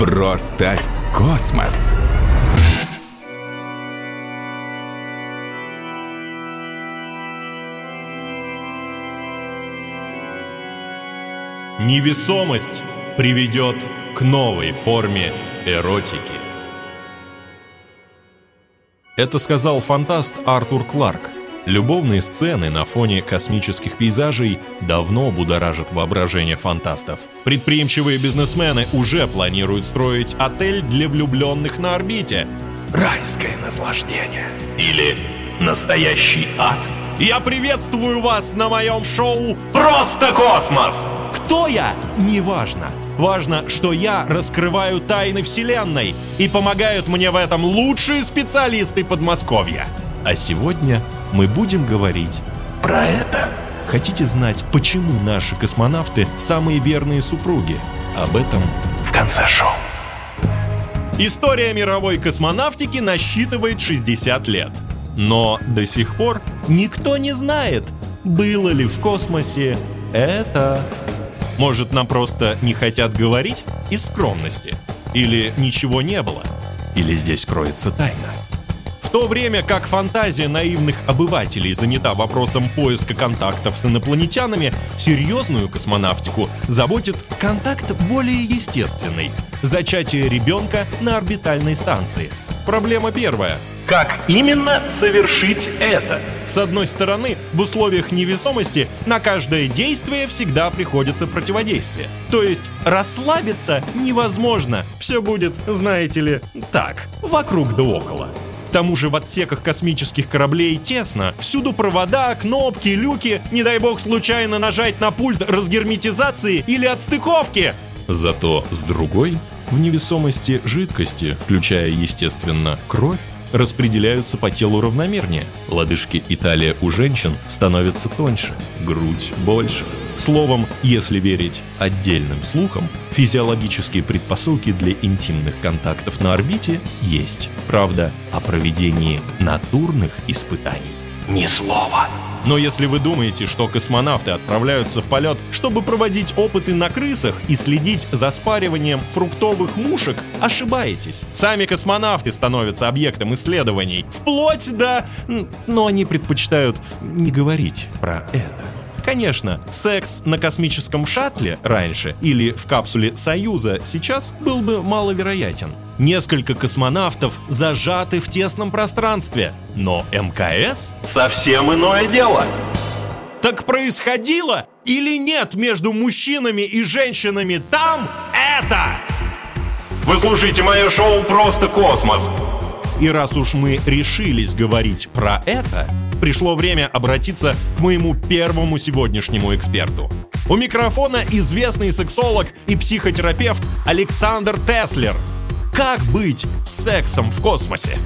Просто космос. Невесомость приведет к новой форме эротики. Это сказал фантаст Артур Кларк. Любовные сцены на фоне космических пейзажей давно будоражат воображение фантастов. Предприимчивые бизнесмены уже планируют строить отель для влюбленных на орбите. Райское наслаждение. Или настоящий ад. Я приветствую вас на моем шоу Просто космос! Кто я? Неважно. Важно, что я раскрываю тайны Вселенной и помогают мне в этом лучшие специалисты Подмосковья. А сегодня мы будем говорить Про это Хотите знать, почему наши космонавты самые верные супруги? Об этом в конце шоу. История мировой космонавтики насчитывает 60 лет. Но до сих пор никто не знает, было ли в космосе это. Может, нам просто не хотят говорить из скромности? Или ничего не было? Или здесь кроется тайна? То время как фантазия наивных обывателей занята вопросом поиска контактов с инопланетянами, серьезную космонавтику заботит контакт более естественный – зачатие ребенка на орбитальной станции. Проблема первая – Как именно совершить это? с одной стороны, в условиях невесомости на каждое действие всегда приходится противодействие. То есть расслабиться невозможно. Все будет, знаете ли, так, вокруг да около. К тому же в отсеках космических кораблей тесно. Всюду провода, кнопки, люки. Не дай бог случайно нажать на пульт разгерметизации или отстыковки. Зато с другой, в невесомости жидкости, включая, естественно, кровь, распределяются по телу равномернее. Лодыжки и талия у женщин становятся тоньше, грудь больше. Словом, если верить отдельным слухам, физиологические предпосылки для интимных контактов на орбите есть. Правда, о проведении натурных испытаний. Ни слова. Но если вы думаете, что космонавты отправляются в полет, чтобы проводить опыты на крысах и следить за спариванием фруктовых мушек, ошибаетесь. Сами космонавты становятся объектом исследований. Вплоть до... Но они предпочитают не говорить про это. Конечно, секс на космическом шаттле раньше или в капсуле Союза сейчас был бы маловероятен. Несколько космонавтов зажаты в тесном пространстве, но МКС Совсем иное дело. так происходило или нет между мужчинами и женщинами там это? Вы слушаете мое шоу «Просто космос». И раз уж мы решились говорить про это, пришло время обратиться к моему первому сегодняшнему эксперту. У микрофона известный сексолог и психотерапевт Александр Теслер. Как быть с сексом в космосе?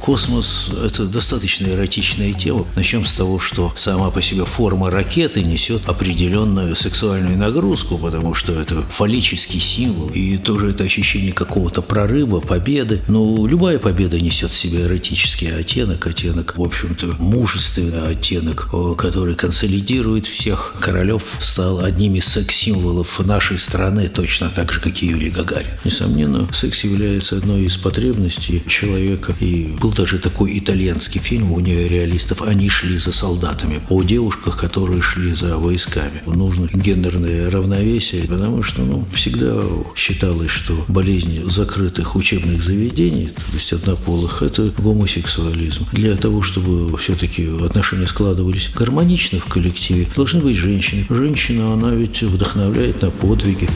Космос – это достаточно эротичная тема. Начнем с того, что сама по себе форма ракеты несет определенную сексуальную нагрузку, потому что это фаллический символ, и тоже это ощущение какого-то прорыва, победы. Но любая победа несет в себе эротический оттенок, оттенок, в общем-то, мужественный оттенок, э, который консолидирует всех. Королев стал одним из секс-символов нашей страны, точно так же, как и Юрий Гагарин. Несомненно, секс является одной из потребностей человека, и был даже такой итальянский фильм у неореалистов «Они шли за солдатами» о девушках, которые шли за войсками. Нужно гендерное равновесие, потому что ну, всегда считалось, что болезнь закрытых учебных заведений, то есть однополых, это гомосексуализм. Для того, чтобы все-таки отношения складывались гармонично в коллективе, должны быть женщины. Женщина, она ведь вдохновляет на подвиги.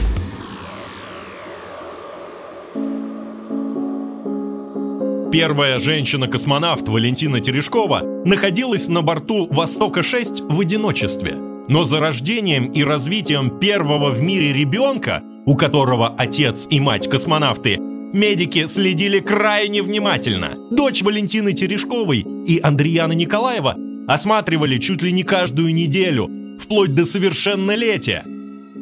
Первая женщина-космонавт Валентина Терешкова находилась на борту «Востока-6» в одиночестве. Но за рождением и развитием первого в мире ребенка, у которого отец и мать космонавты, медики следили крайне внимательно. Дочь Валентины Терешковой и Андреяна Николаева осматривали чуть ли не каждую неделю, вплоть до совершеннолетия.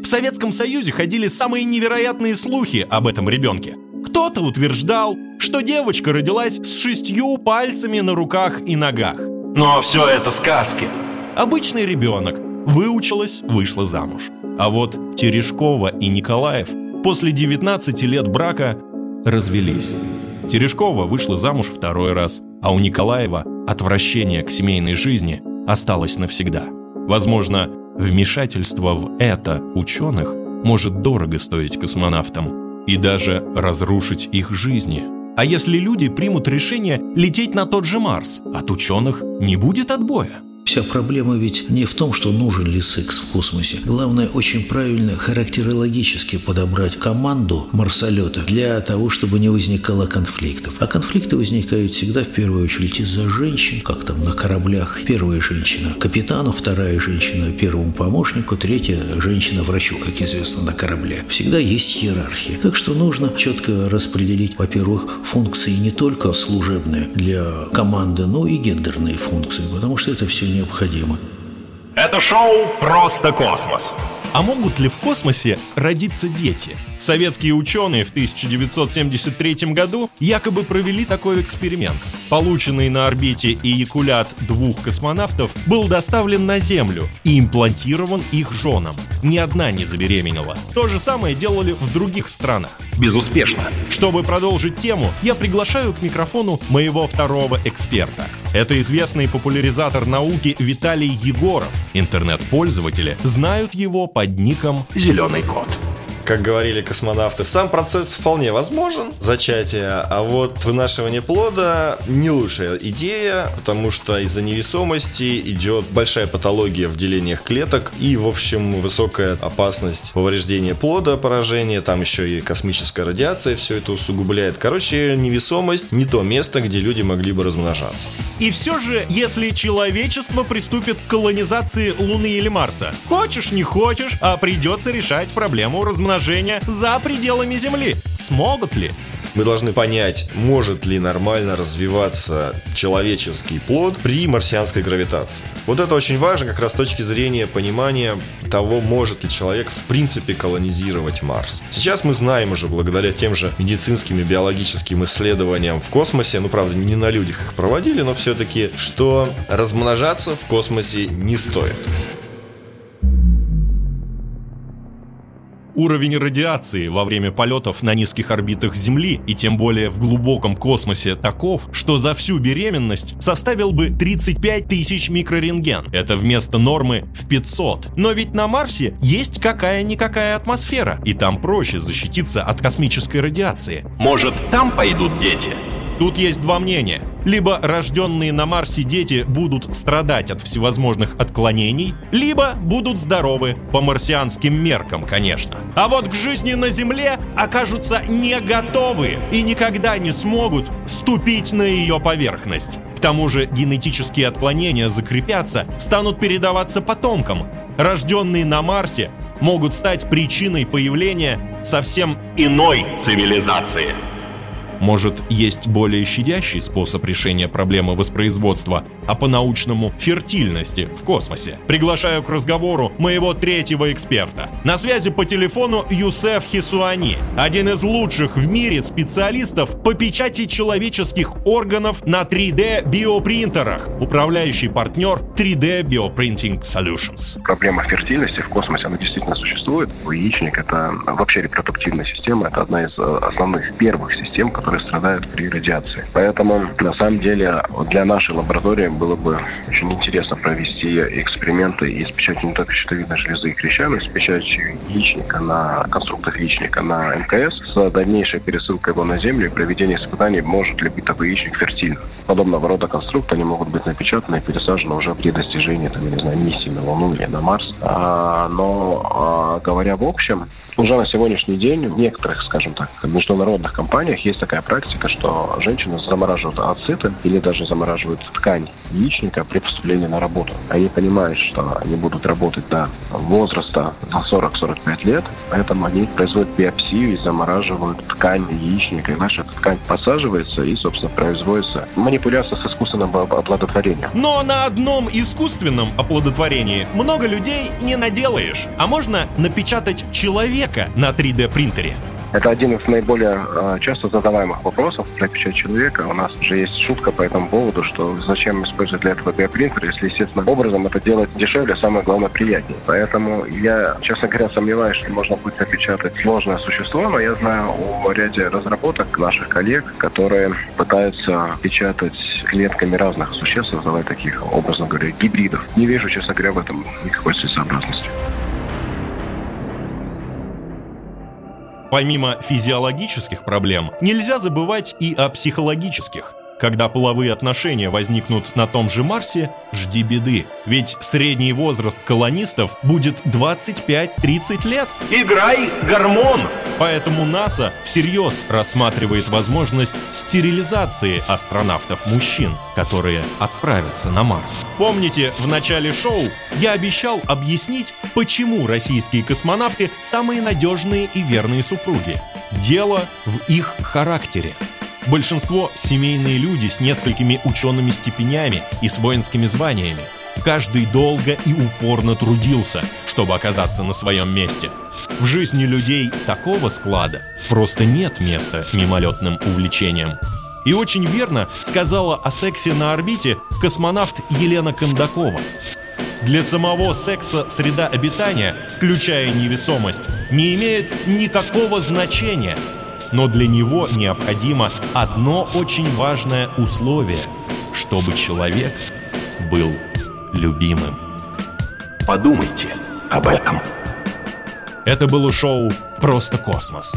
В Советском Союзе ходили самые невероятные слухи об этом ребенке. Кто-то утверждал, что девочка родилась с шестью пальцами на руках и ногах. Но все это сказки. Обычный ребенок. Выучилась, вышла замуж. А вот Терешкова и Николаев после 19 лет брака развелись. Терешкова вышла замуж второй раз, а у Николаева отвращение к семейной жизни осталось навсегда. Возможно, вмешательство в это ученых может дорого стоить космонавтам и даже разрушить их жизни. А если люди примут решение лететь на тот же Марс, от ученых не будет отбоя. Вся проблема ведь не в том, что нужен ли секс в космосе. Главное, очень правильно характерологически подобрать команду марсолета для того, чтобы не возникало конфликтов. А конфликты возникают всегда в первую очередь из-за женщин, как там на кораблях. Первая женщина капитану, вторая женщина первому помощнику, третья женщина врачу, как известно, на корабле. Всегда есть иерархия. Так что нужно четко распределить, во-первых, функции не только служебные для команды, но и гендерные функции, потому что это все не необходимо. Это шоу «Просто космос». А могут ли в космосе родиться дети? Советские ученые в 1973 году якобы провели такой эксперимент. Полученный на орбите эякулят двух космонавтов был доставлен на Землю и имплантирован их женам. Ни одна не забеременела. То же самое делали в других странах. Безуспешно. Чтобы продолжить тему, я приглашаю к микрофону моего второго эксперта. Это известный популяризатор науки Виталий Егоров. Интернет-пользователи знают его под ником «Зеленый кот» как говорили космонавты, сам процесс вполне возможен, зачатие, а вот вынашивание плода не лучшая идея, потому что из-за невесомости идет большая патология в делениях клеток и, в общем, высокая опасность повреждения плода, поражения, там еще и космическая радиация все это усугубляет. Короче, невесомость не то место, где люди могли бы размножаться. И все же, если человечество приступит к колонизации Луны или Марса, хочешь не хочешь, а придется решать проблему размножения размножения за пределами Земли. Смогут ли? Мы должны понять, может ли нормально развиваться человеческий плод при марсианской гравитации. Вот это очень важно как раз с точки зрения понимания того, может ли человек в принципе колонизировать Марс. Сейчас мы знаем уже благодаря тем же медицинским и биологическим исследованиям в космосе, ну правда не на людях их проводили, но все-таки, что размножаться в космосе не стоит. Уровень радиации во время полетов на низких орбитах Земли и тем более в глубоком космосе таков, что за всю беременность составил бы 35 тысяч микрорентген. Это вместо нормы в 500. Но ведь на Марсе есть какая-никакая атмосфера, и там проще защититься от космической радиации. Может, там пойдут дети? Тут есть два мнения. Либо рожденные на Марсе дети будут страдать от всевозможных отклонений, либо будут здоровы, по марсианским меркам, конечно. А вот к жизни на Земле окажутся не готовы и никогда не смогут ступить на ее поверхность. К тому же генетические отклонения закрепятся, станут передаваться потомкам. Рожденные на Марсе могут стать причиной появления совсем иной цивилизации. Может, есть более щадящий способ решения проблемы воспроизводства, а по-научному фертильности в космосе? Приглашаю к разговору моего третьего эксперта. На связи по телефону Юсеф Хисуани, один из лучших в мире специалистов по печати человеческих органов на 3D биопринтерах, управляющий партнер 3D Bioprinting Solutions. Проблема фертильности в космосе, она действительно существует. Яичник — это вообще репродуктивная система, это одна из э, основных первых систем, которые которые страдают при радиации. Поэтому, на самом деле, для нашей лаборатории было бы очень интересно провести эксперименты и с печатью не только щитовидной железы и и с печатью яичника на конструктор яичника на МКС с дальнейшей пересылкой его на Землю и проведение испытаний, может ли быть такой яичник фертильным. Подобного рода конструкты, они могут быть напечатаны и пересажены уже при достижении, там, я не знаю, миссии на Луну или на Марс. А, но, а, говоря в общем, уже на сегодняшний день в некоторых, скажем так, международных компаниях есть такая практика, что женщины замораживают ацеты или даже замораживают ткань яичника при поступлении на работу. Они понимают, что они будут работать до возраста за 40-45 лет, поэтому они производят биопсию и замораживают ткань яичника. И наша ткань посаживается и, собственно, производится манипуляция с искусственным оплодотворением. Но на одном искусственном оплодотворении много людей не наделаешь. А можно напечатать человека на 3D принтере. Это один из наиболее э, часто задаваемых вопросов для печати человека. У нас же есть шутка по этому поводу, что зачем использовать для этого биопринтер, если естественным образом это делать дешевле, самое главное приятнее. Поэтому я, честно говоря, сомневаюсь, что можно будет напечатать сложное существо, но я знаю о ряде разработок наших коллег, которые пытаются печатать клетками разных существ, создавать таких, образно говоря, гибридов. Не вижу, честно говоря, в этом никакой целесообразности. Помимо физиологических проблем, нельзя забывать и о психологических. Когда половые отношения возникнут на том же Марсе, жди беды. Ведь средний возраст колонистов будет 25-30 лет. Играй гормон! Поэтому НАСА всерьез рассматривает возможность стерилизации астронавтов-мужчин, которые отправятся на Марс. Помните, в начале шоу я обещал объяснить, почему российские космонавты самые надежные и верные супруги. Дело в их характере. Большинство – семейные люди с несколькими учеными степенями и с воинскими званиями. Каждый долго и упорно трудился, чтобы оказаться на своем месте. В жизни людей такого склада просто нет места мимолетным увлечениям. И очень верно сказала о сексе на орбите космонавт Елена Кондакова. Для самого секса среда обитания, включая невесомость, не имеет никакого значения – но для него необходимо одно очень важное условие, чтобы человек был любимым. Подумайте об этом. Это было шоу «Просто космос».